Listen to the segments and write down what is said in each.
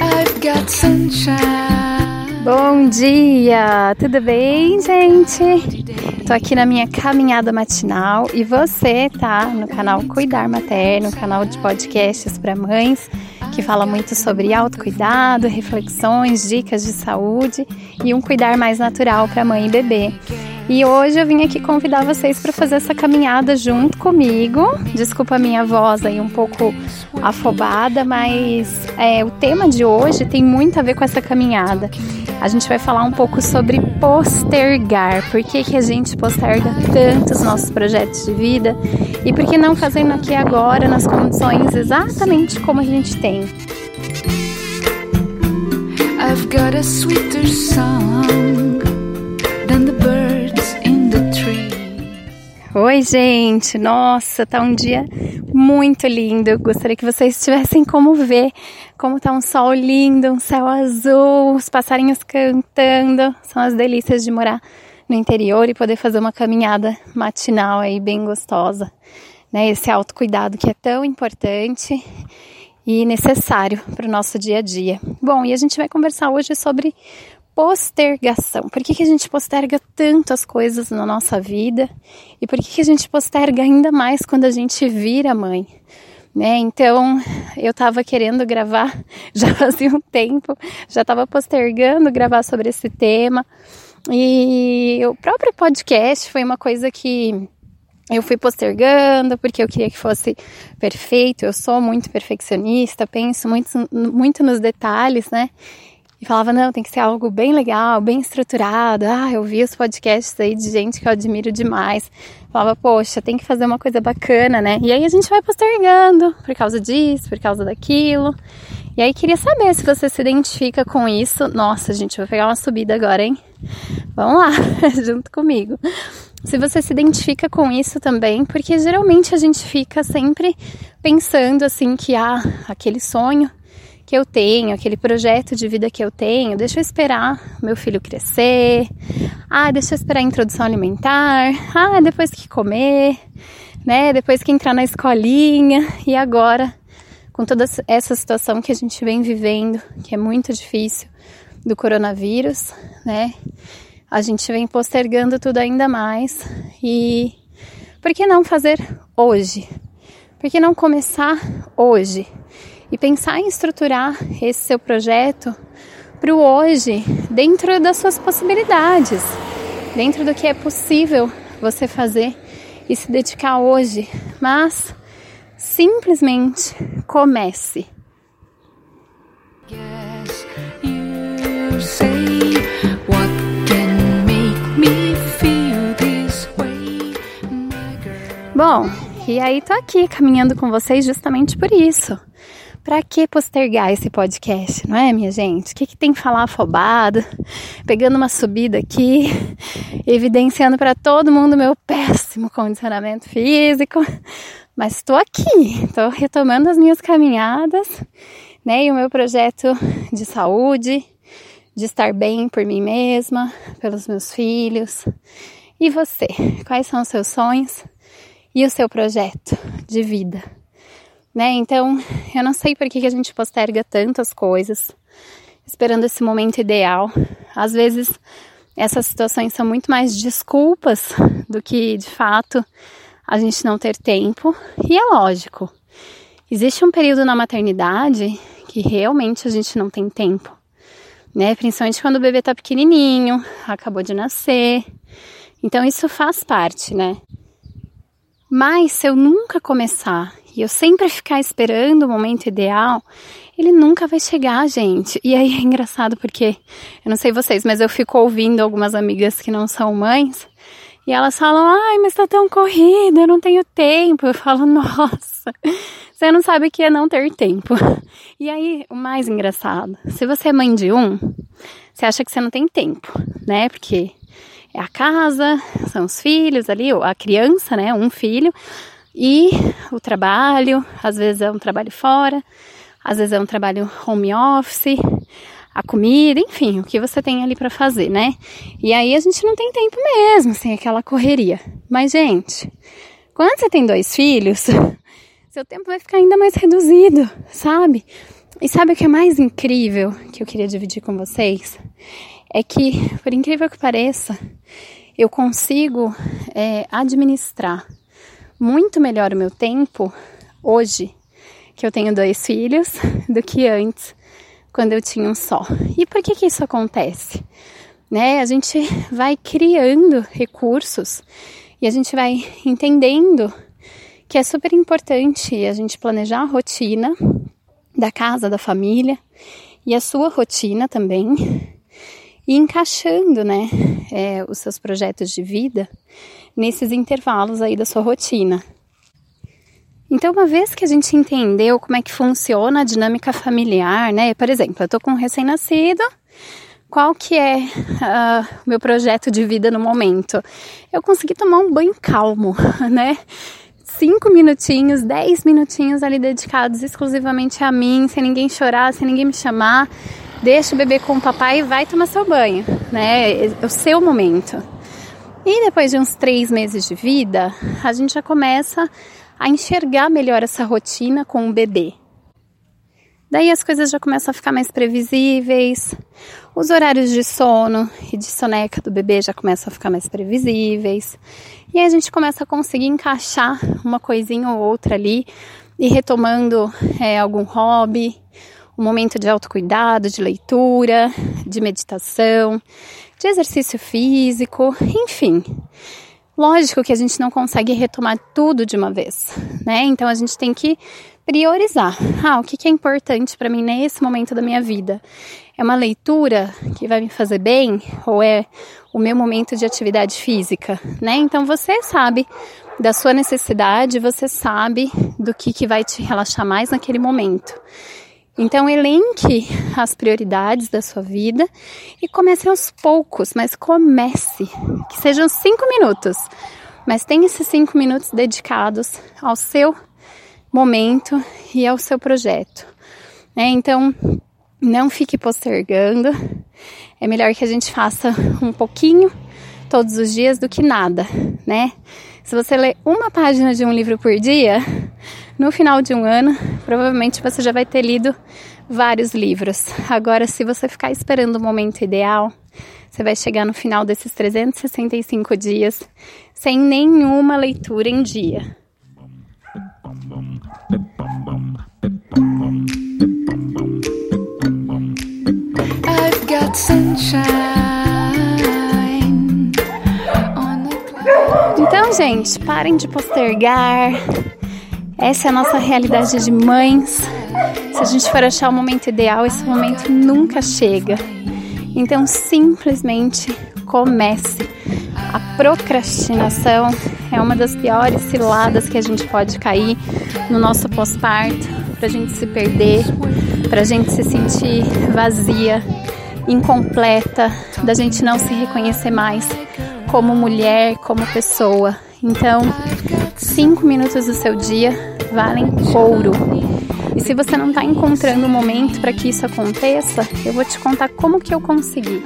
I've got sunshine. Bom dia, tudo bem, gente? Tô aqui na minha caminhada matinal e você tá no canal Cuidar Materno, canal de podcasts para mães, que fala muito sobre autocuidado, reflexões, dicas de saúde e um cuidar mais natural para mãe e bebê. E hoje eu vim aqui convidar vocês para fazer essa caminhada junto comigo. Desculpa a minha voz aí um pouco afobada, mas é, o tema de hoje tem muito a ver com essa caminhada. A gente vai falar um pouco sobre postergar. Por que, que a gente posterga tanto os nossos projetos de vida? E por que não fazendo aqui agora, nas condições exatamente como a gente tem? I've got a sweeter song Oi, gente! Nossa, tá um dia muito lindo. Eu gostaria que vocês tivessem como ver como tá um sol lindo, um céu azul, os passarinhos cantando. São as delícias de morar no interior e poder fazer uma caminhada matinal aí bem gostosa. Né? Esse autocuidado que é tão importante e necessário para o nosso dia a dia. Bom, e a gente vai conversar hoje sobre postergação. Por que, que a gente posterga tanto as coisas na nossa vida? E por que, que a gente posterga ainda mais quando a gente vira mãe? Né? Então, eu estava querendo gravar já fazia um tempo, já estava postergando gravar sobre esse tema. E o próprio podcast foi uma coisa que eu fui postergando porque eu queria que fosse perfeito. Eu sou muito perfeccionista, penso muito, muito nos detalhes, né? E falava, não, tem que ser algo bem legal, bem estruturado. Ah, eu vi os podcasts aí de gente que eu admiro demais. Falava, poxa, tem que fazer uma coisa bacana, né? E aí a gente vai postergando por causa disso, por causa daquilo. E aí queria saber se você se identifica com isso. Nossa, gente, vou pegar uma subida agora, hein? Vamos lá, junto comigo. Se você se identifica com isso também, porque geralmente a gente fica sempre pensando assim que ah, aquele sonho que eu tenho, aquele projeto de vida que eu tenho, deixa eu esperar meu filho crescer, ah, deixa eu esperar a introdução alimentar, ah, depois que comer, né, depois que entrar na escolinha, e agora, com toda essa situação que a gente vem vivendo, que é muito difícil, do coronavírus, né, a gente vem postergando tudo ainda mais, e por que não fazer hoje? Por que não começar hoje? E pensar em estruturar esse seu projeto para o hoje, dentro das suas possibilidades, dentro do que é possível você fazer e se dedicar hoje, mas simplesmente comece. Bom, e aí tô aqui caminhando com vocês justamente por isso para que postergar esse podcast, não é, minha gente? O que, que tem que falar afobado? Pegando uma subida aqui, evidenciando para todo mundo meu péssimo condicionamento físico. Mas estou aqui, estou retomando as minhas caminhadas, né? E o meu projeto de saúde, de estar bem por mim mesma, pelos meus filhos. E você? Quais são os seus sonhos e o seu projeto de vida? Né? Então, eu não sei por que, que a gente posterga tantas coisas, esperando esse momento ideal. Às vezes, essas situações são muito mais desculpas do que, de fato, a gente não ter tempo. E é lógico, existe um período na maternidade que realmente a gente não tem tempo, né? Principalmente quando o bebê tá pequenininho, acabou de nascer. Então, isso faz parte, né? Mas se eu nunca começar e eu sempre ficar esperando o momento ideal, ele nunca vai chegar, gente. E aí é engraçado porque, eu não sei vocês, mas eu fico ouvindo algumas amigas que não são mães e elas falam: ai, mas tá tão corrida, eu não tenho tempo. Eu falo: nossa, você não sabe o que é não ter tempo. E aí, o mais engraçado, se você é mãe de um, você acha que você não tem tempo, né? Porque é a casa, são os filhos ali, a criança, né? Um filho, e o trabalho, às vezes é um trabalho fora, às vezes é um trabalho home office, a comida, enfim, o que você tem ali para fazer, né? E aí a gente não tem tempo mesmo, sem aquela correria. Mas, gente, quando você tem dois filhos, seu tempo vai ficar ainda mais reduzido, sabe? E sabe o que é mais incrível que eu queria dividir com vocês? É que, por incrível que pareça, eu consigo é, administrar muito melhor o meu tempo hoje que eu tenho dois filhos do que antes quando eu tinha um só. E por que que isso acontece? Né? A gente vai criando recursos e a gente vai entendendo que é super importante a gente planejar a rotina da casa, da família e a sua rotina também e encaixando, né, é, os seus projetos de vida nesses intervalos aí da sua rotina. Então, uma vez que a gente entendeu como é que funciona a dinâmica familiar, né? Por exemplo, eu tô com um recém-nascido, qual que é o uh, meu projeto de vida no momento? Eu consegui tomar um banho calmo, né? Cinco minutinhos, dez minutinhos ali dedicados exclusivamente a mim, sem ninguém chorar, sem ninguém me chamar. Deixa o bebê com o papai e vai tomar seu banho, né? É o seu momento. E depois de uns três meses de vida, a gente já começa a enxergar melhor essa rotina com o bebê. Daí as coisas já começam a ficar mais previsíveis, os horários de sono e de soneca do bebê já começam a ficar mais previsíveis, e aí a gente começa a conseguir encaixar uma coisinha ou outra ali e retomando é, algum hobby, um momento de autocuidado, de leitura, de meditação, de exercício físico, enfim. Lógico que a gente não consegue retomar tudo de uma vez, né? Então a gente tem que priorizar. Ah, o que é importante para mim nesse momento da minha vida? É uma leitura que vai me fazer bem ou é o meu momento de atividade física, né? Então você sabe da sua necessidade, você sabe do que, que vai te relaxar mais naquele momento. Então, elenque as prioridades da sua vida e comece aos poucos, mas comece. Que sejam cinco minutos, mas tenha esses cinco minutos dedicados ao seu momento e ao seu projeto. Né? Então, não fique postergando. É melhor que a gente faça um pouquinho todos os dias do que nada, né? Se você lê uma página de um livro por dia, no final de um ano, provavelmente você já vai ter lido vários livros. Agora, se você ficar esperando o momento ideal, você vai chegar no final desses 365 dias sem nenhuma leitura em dia. I've got sunshine. Então, gente, parem de postergar, essa é a nossa realidade de mães. Se a gente for achar o momento ideal, esse momento nunca chega. Então, simplesmente comece. A procrastinação é uma das piores ciladas que a gente pode cair no nosso pós-parto, para a gente se perder, para a gente se sentir vazia, incompleta, da gente não se reconhecer mais como mulher, como pessoa. Então, cinco minutos do seu dia valem ouro. E se você não está encontrando o um momento para que isso aconteça, eu vou te contar como que eu consegui.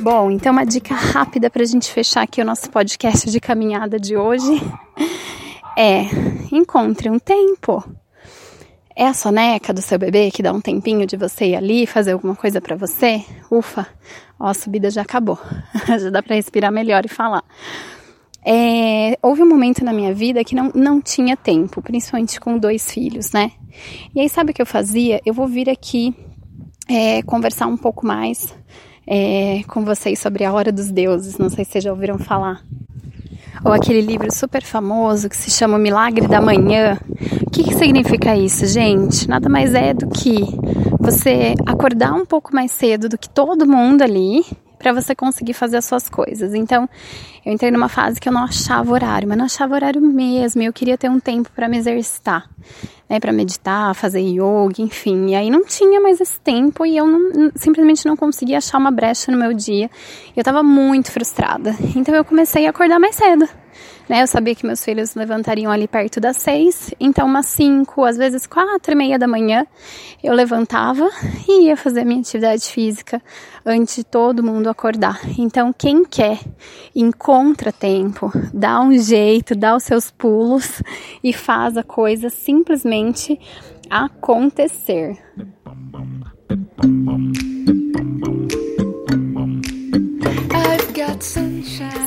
Bom, então uma dica rápida para a gente fechar aqui o nosso podcast de caminhada de hoje é encontre um tempo é a soneca do seu bebê que dá um tempinho de você ir ali fazer alguma coisa para você? Ufa, ó, a subida já acabou. já dá para respirar melhor e falar. É, houve um momento na minha vida que não, não tinha tempo, principalmente com dois filhos, né? E aí, sabe o que eu fazia? Eu vou vir aqui é, conversar um pouco mais é, com vocês sobre a Hora dos Deuses. Não sei se vocês já ouviram falar ou aquele livro super famoso que se chama O Milagre da Manhã. O que, que significa isso, gente? Nada mais é do que você acordar um pouco mais cedo do que todo mundo ali para você conseguir fazer as suas coisas. Então, eu entrei numa fase que eu não achava horário, mas não achava horário mesmo. Eu queria ter um tempo para me exercitar, né, para meditar, fazer yoga, enfim. E aí não tinha mais esse tempo e eu não, simplesmente não conseguia achar uma brecha no meu dia. Eu estava muito frustrada. Então eu comecei a acordar mais cedo. Né? Eu sabia que meus filhos levantariam ali perto das seis, então umas cinco, às vezes quatro e meia da manhã, eu levantava e ia fazer minha atividade física antes de todo mundo acordar. Então, quem quer, encontra tempo, dá um jeito, dá os seus pulos e faz a coisa simplesmente acontecer.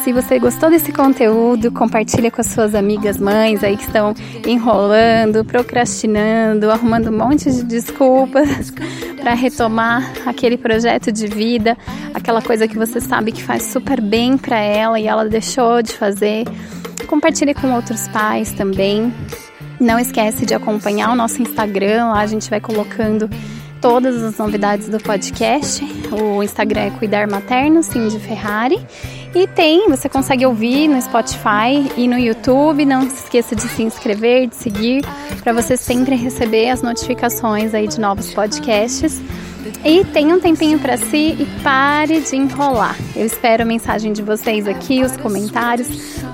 Se você gostou desse conteúdo, compartilha com as suas amigas mães aí que estão enrolando, procrastinando, arrumando um monte de desculpas para retomar aquele projeto de vida, aquela coisa que você sabe que faz super bem para ela e ela deixou de fazer. Compartilhe com outros pais também. Não esquece de acompanhar o nosso Instagram, lá a gente vai colocando todas as novidades do podcast. O Instagram é Cuidar Materno, Cindy Ferrari. E tem, você consegue ouvir no Spotify e no YouTube. Não se esqueça de se inscrever, de seguir, para você sempre receber as notificações aí de novos podcasts. E tenha um tempinho para si e pare de enrolar. Eu espero a mensagem de vocês aqui, os comentários,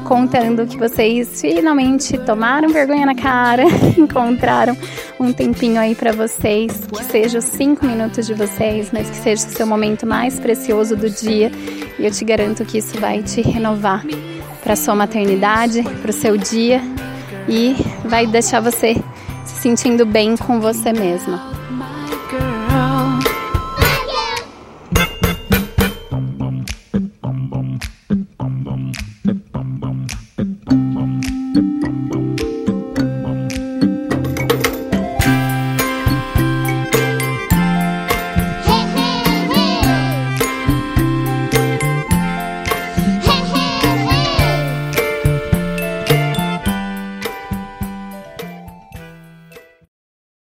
contando que vocês finalmente tomaram vergonha na cara, encontraram um tempinho aí para vocês, que seja os cinco minutos de vocês, mas que seja o seu momento mais precioso do dia. E eu te garanto que isso vai te renovar para sua maternidade, para o seu dia e vai deixar você se sentindo bem com você mesma.